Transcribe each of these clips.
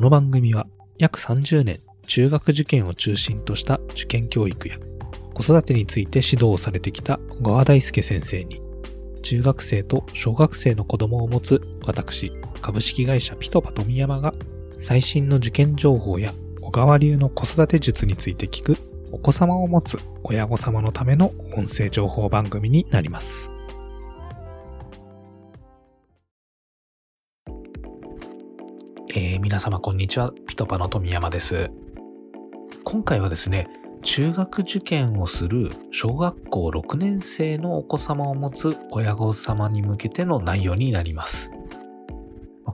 この番組は約30年中学受験を中心とした受験教育や子育てについて指導をされてきた小川大輔先生に中学生と小学生の子供を持つ私株式会社ピトパ富山が最新の受験情報や小川流の子育て術について聞くお子様を持つ親御様のための音声情報番組になります。えー皆様こんにちは。ピトパの富山です。今回はですね、中学受験をする小学校6年生のお子様を持つ親御様に向けての内容になります。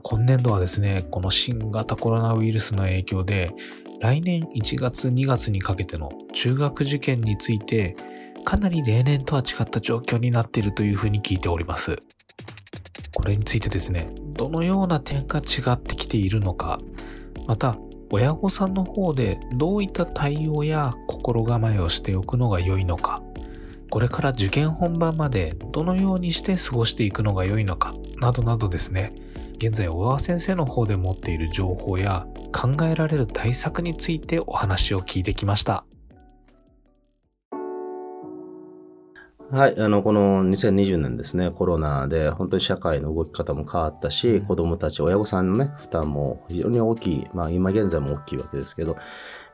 今年度はですね、この新型コロナウイルスの影響で、来年1月2月にかけての中学受験について、かなり例年とは違った状況になっているというふうに聞いております。これについてですね、どのような点が違ってきているのか、また、親御さんの方でどういった対応や心構えをしておくのが良いのか、これから受験本番までどのようにして過ごしていくのが良いのか、などなどですね、現在小川先生の方で持っている情報や考えられる対策についてお話を聞いてきました。はい、あの、この2020年ですね、コロナで本当に社会の動き方も変わったし、子供たち、親御さんのね、負担も非常に大きい、まあ今現在も大きいわけですけど、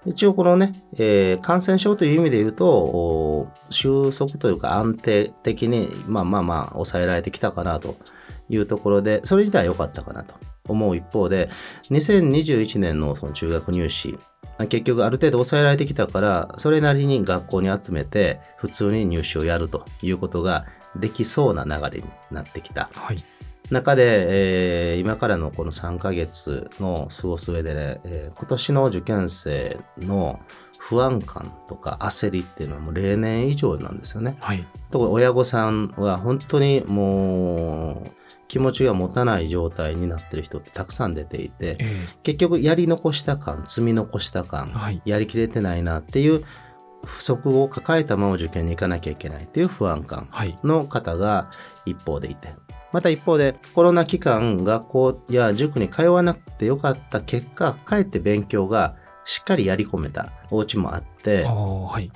一応このね、えー感染症という意味で言うと、お収束というか安定的に、まあまあまあ抑えられてきたかなというところで、それ自体は良かったかなと思う一方で、2021年のその中学入試、結局ある程度抑えられてきたから、それなりに学校に集めて普通に入試をやるということができそうな流れになってきた。はい。中で、えー今からのこの3ヶ月の過ごす上でね、えー今年の受験生の不安感とか焦りっていうのはもう例年以上なんですよね。はい。特に親御さんは本当にもう気持ちが持たない状態になってる人ってたくさん出ていて、え結局やり残した感、積み残した感、ーはい。やりきれてないなっていう不足を抱えたまま受験に行かなきゃいけないっていう不安感はい。の方が一方でいてまた一方でコロナ期間学校や塾に通わなくてよかった結果かえって勉強がしっかりやり込めたお家もあってはい。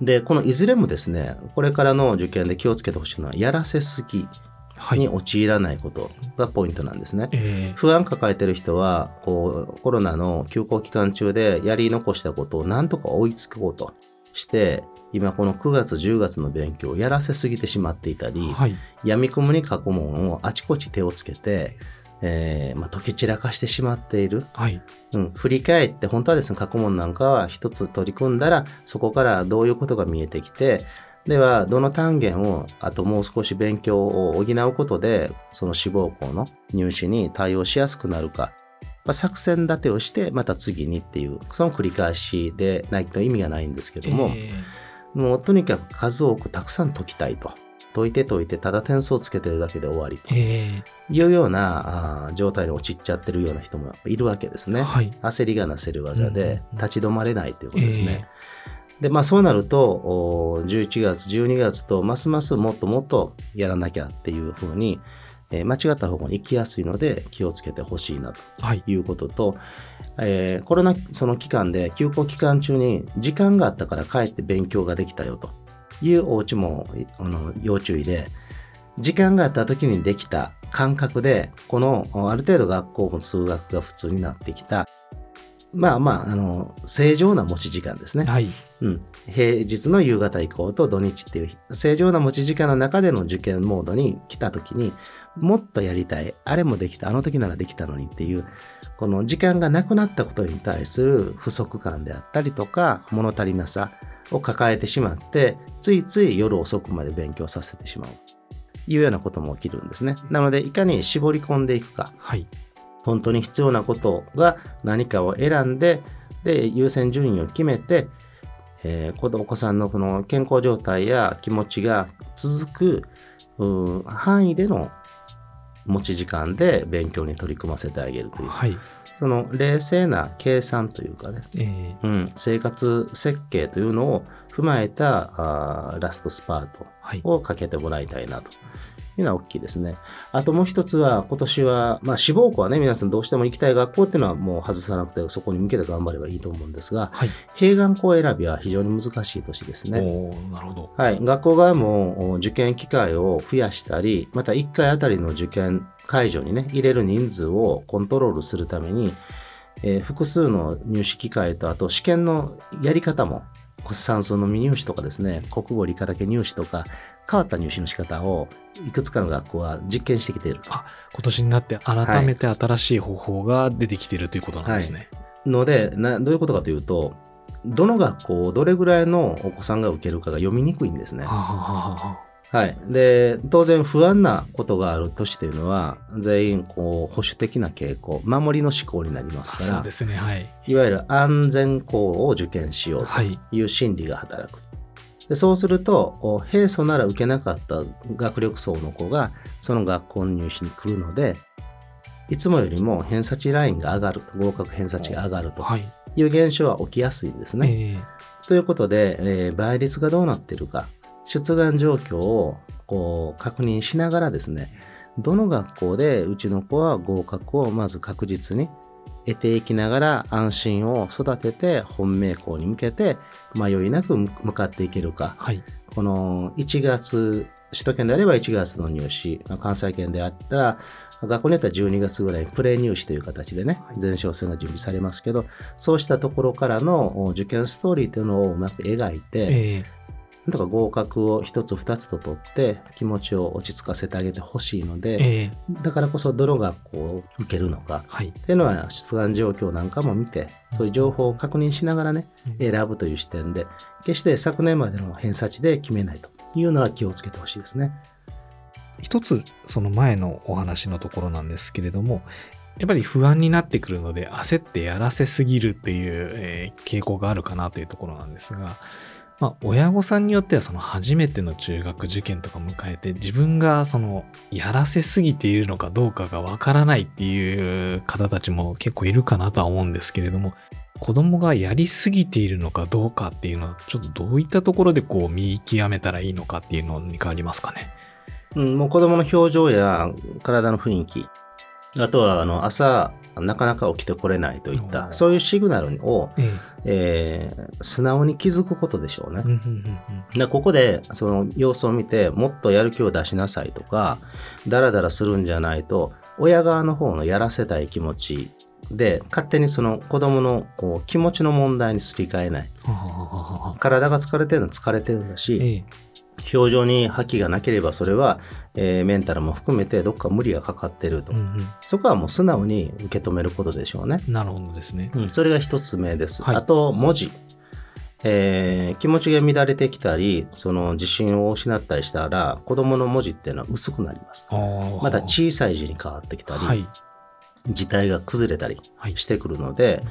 でこのいずれもですねこれからの受験で気をつけてほしいのはやらせすぎはい。に陥らないことがポイントなんですね。えー不安抱えてる人はこうコロナの休校期間中でやり残したことをなんとか追いつこうとして今この9月10月の勉強をやらせすぎてしまっていたりはい。闇雲に過去問をあちこち手をつけて、えーまあ、解き散らかしてしまっている、はい。うん、振り返って本当はですね過去問なんかは一つ取り組んだらそこからどういうことが見えてきてではどの単元をあともう少し勉強を補うことでその志望校の入試に対応しやすくなるか、まあ、作戦立てをしてまた次にっていうその繰り返しでないと意味がないんですけども、えもうとにかく数多くたくさん解きたいと。解いて解いてただ点数をつけてるだけで終わりというような状態に陥っちゃってるような人もいるわけですね。ーはい。焦りがなせる技でうん立ち止まれないということですね。でまあそうなるとお11月12月とますますもっともっとやらなきゃっていうふうに、えー間違った方向に行きやすいので気をつけてほしいなとはい。いうことと、えーコロナその期間で休校期間中に時間があったから帰って勉強ができたよというお家もいあの要注意で時間があった時にできた感覚でこのある程度学校も数学が普通になってきた。まあまああの正常な持ち時間ですね、はい。うん、平日の夕方以降と土日っていう正常な持ち時間の中での受験モードに来た時にもっとやりたい。あれもできたあの時ならできたのにっていうこの時間がなくなったことに対する不足感であったりとか物足りなさを抱えてしまってついつい夜遅くまで勉強させてしまういうようなことも起きるんですねなのでいかに絞り込んでいくかはい。本当に必要なことが何かを選んでで優先順位を決めて、えー子供お子さんのこの健康状態や気持ちが続く範囲での持ち時間で勉強に取り組ませてあげるというはい。その冷静な計算というかね、えーうん、生活設計というのを踏まえたあーラストスパートはい。をかけてもらいたいなというのは大きいですね。あともう一つは、今年は、まあ志望校はね、皆さんどうしても行きたい学校っていうのはもう外さなくて、そこに向けて頑張ればいいと思うんですが、はい。併願校選びは非常に難しい年ですね。なるほど。はい、学校側もお受験機会を増やしたり、また1回あたりの受験会場にね、入れる人数をコントロールするために、えー複数の入試機会と、あと試験のやり方も、算数の未入試とかですね、国語理科だけ入試とか、変わった入試の仕方をいくつかの学校は実験してきている今年になって改めて新しい方法が出てきてるということなんですね。のでな、どういうことかというと、どの学校をどれぐらいのお子さんが受けるかが読みにくいんですね。はあはあはあははい。で、当然不安なことがある年というのは、全員こう保守的な傾向、守りの思考になりますあから、そうですね。はい。いわゆる安全校を受験しようはい。という心理が働く。でそうすると、お平素なら受けなかった学力層の子が、その学校の入試に来るので、いつもよりも偏差値ラインが上がる、合格偏差値が上がるとはい。いう現象は起きやすいんですね。えーということで、えー倍率がどうなっているか、出願状況をこう確認しながらですね、どの学校でうちの子は合格をまず確実に得ていきながら安心を育てて本命校に向けて迷いなく向かっていけるか。はい。この1月、首都圏であれば1月の入試、まあ関西圏であったら学校によっては12月ぐらいにプレ入試という形でね、前哨戦が準備されますけど、そうしたところからのお受験ストーリーというのをうまく描いて、えなんとか合格を一つ二つと取って気持ちを落ち着かせてあげてほしいのーで、えーだからこそどの学校を受けるのかはい。っていうのは出願状況なんかも見て、そういう情報を確認しながらね、選ぶという視点で、決して昨年までの偏差値で決めないというのは気をつけてほしいですね。一つその前のお話のところなんですけれどもやっぱり不安になってくるので焦ってやらせすぎるっていう、えー傾向があるかなというところなんですが、まあ、親御さんによってはその初めての中学受験とか迎えて自分がそのやらせすぎているのかどうかがわからないっていう方たちも結構いるかなとは思うんですけれども子供がやりすぎているのかどうかっていうのはちょっとどういったところでこう見極めたらいいのかっていうのに変わりますかね？うん、もう子供の表情や体の雰囲気、あとはあの朝なかなか起きてこれないといった、そういうシグナルを、ええ。ー素直に気づくことでしょうね。でここでその様子を見てもっとやる気を出しなさいとかダラダラするんじゃないと親側の方のやらせたい気持ちで勝手にその子供のこう気持ちの問題にすり替えない。体が疲れてるのは疲れてるんだしええ表情に覇気がなければそれは、えーメンタルも含めてどっか無理がかかってると、うんそこはもう素直に受け止めることでしょうね、うん、なるほどですね。それが一つ目です、はい。あと文字。えー気持ちが乱れてきたりその自信を失ったりしたら子供の文字っていうのは薄くなります。また小さい字に変わってきたり、はい。字体が崩れたりはい。してくるので、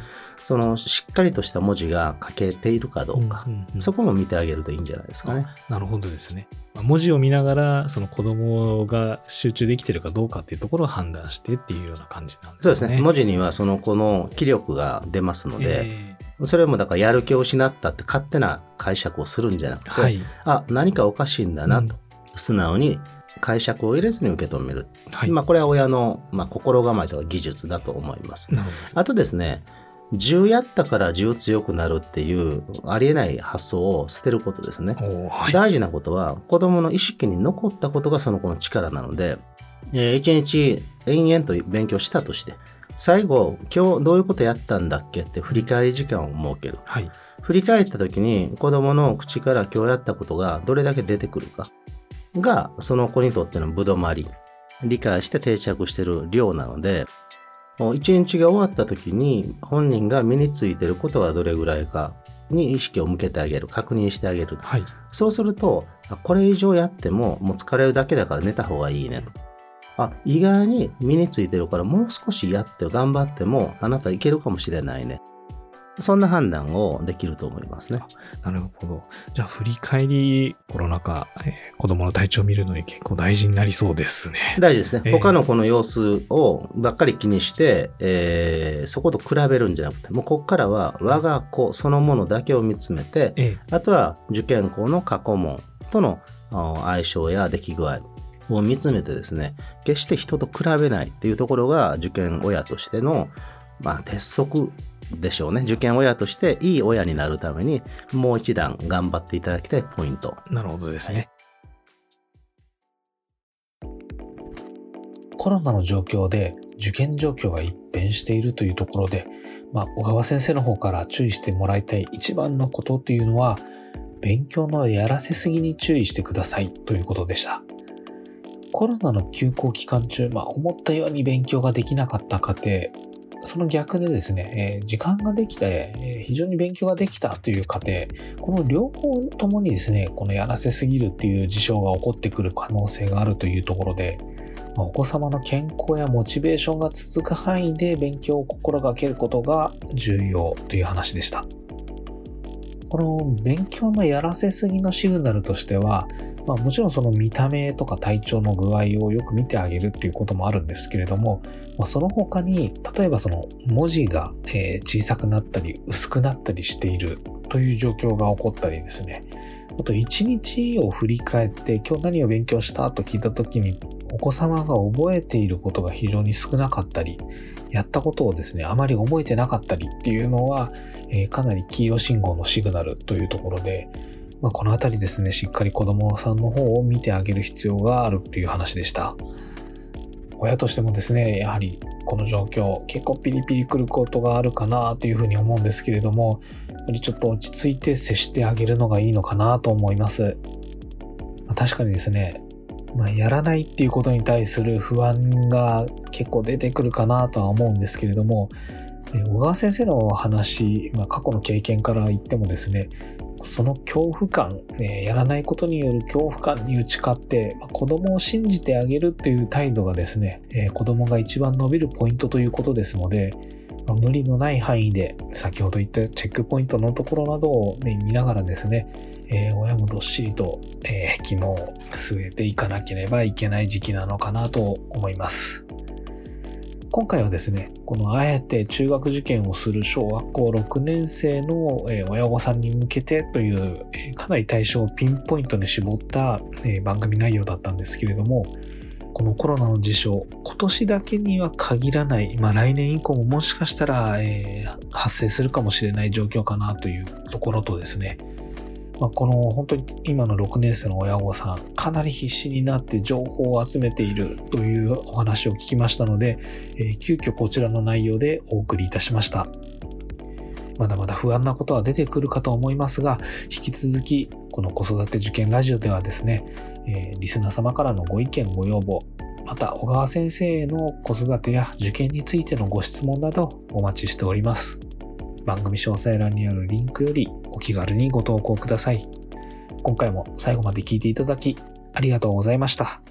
そのしっかりとした文字が書けているかどうか、んんうんそこも見てあげるといいんじゃないですかね。なるほどですね。まあ文字を見ながら、その子供が集中できてるかどうかっていうところを判断してっていうような感じなんですね。そうですね。文字にはその子の気力が出ますので、えそれもだからやる気を失ったって勝手な解釈をするんじゃなくて、ーはい。あ、何かおかしいんだなと、素直に解釈を入れずに受け止める。はい。まあこれは親の、まあ、心構えとか技術だと思います。あとですね、10やったから10強くなるっていうありえない発想を捨てることですね。はい。大事なことは子供の意識に残ったことがその子の力なので、えー一日延々と勉強したとして、最後、今日どういうことやったんだっけって振り返り時間を設ける。はい。振り返った時に子供の口から今日やったことがどれだけ出てくるかが、その子にとってのぶどまり、理解して定着してる量なので、一日が終わった時に本人が身についてることはどれぐらいかに意識を向けてあげる、確認してあげる。はい。そうすると、あこれ以上やってももう疲れるだけだから寝た方がいいねと。あ、意外に身についてるからもう少しやって頑張ってもあなたいけるかもしれないね。そんな判断をできると思いますね。なるほど。じゃあ、振り返り、コロナ禍、えー子供の体調を見るのに結構大事になりそうですね。大事ですね。ええ他の子の様子をばっかり気にして、えーそこと比べるんじゃなくて、もうここからは我が子そのものだけを見つめて、ええあとは受験校の過去問とのあ相性や出来具合、を見つめてですね、決して人と比べないっていうところが受験親としての、まあ、鉄則でしょうね。受験親としていい親になるために、もう一段頑張っていただきたいポイント。なるほどですね。コロナの状況で受験状況が一変しているというところで、まあ、小川先生の方から注意してもらいたい一番のことというのは、勉強のやらせすぎに注意してくださいということでした。コロナの休校期間中、まあ、思ったように勉強ができなかった家庭、その逆でですね、え、時間ができて、え、非常に勉強ができたという家庭、この両方ともにですね、このやらせすぎるっていう事象が起こってくる可能性があるというところで、ま、お子様の健康やモチベーションが続く範囲で勉強を心がけることが重要という話でした。この勉強のやらせすぎのシグナルとしては、まあ、もちろんその見た目とか体調の具合をよく見てあげるっていうこともあるんですけれども、まあ、その他に例えばその文字が、小さくなったり薄くなったりしているという状況が起こったりですね。あと一日を振り返って今日何を勉強したと聞いた時にお子様が覚えていることが非常に少なかったりやったことをですねあまり覚えてなかったりっていうのは、かなり黄色信号のシグナルというところでまあ、このあたりですね、しっかり子供さんの方を見てあげる必要があるという話でした。親としてもですね、やはりこの状況、結構ピリピリくることがあるかなというふうに思うんですけれども、やっぱりちょっと落ち着いて接してあげるのがいいのかなと思います。まあ、確かにですね、まあ、やらないっていうことに対する不安が結構出てくるかなとは思うんですけれども、小川先生の話、まあ、過去の経験から言ってもですね、その恐怖感、ね、やらないことによる恐怖感に打ち勝って、まあ、子供を信じてあげるっていう態度がですね、えー、子供が一番伸びるポイントということですので、まあ、無理のない範囲で、先ほど言ったチェックポイントのところなどを、ね、見ながらですね、えー、親もどっしりと、えー、肝を据えていかなければいけない時期なのかなと思います。今回はですね、このあえて中学受験をする小学校6年生の親御さんに向けてというかなり対象をピンポイントに絞った番組内容だったんですけれども、このコロナの事象、今年だけには限らない、まあ、来年以降ももしかしたら、えー、発生するかもしれない状況かなというところとですね、まあ、この本当に今の6年生の親御さん、かなり必死になって情報を集めているというお話を聞きましたので、えー、急遽こちらの内容でお送りいたしました。まだまだ不安なことは出てくるかと思いますが、引き続き、この子育て受験ラジオではですね、えー、リスナー様からのご意見、ご要望、また小川先生への子育てや受験についてのご質問などお待ちしております。番組詳細欄にあるリンクよりお気軽にご投稿ください。今回も最後まで聞いていただきありがとうございました。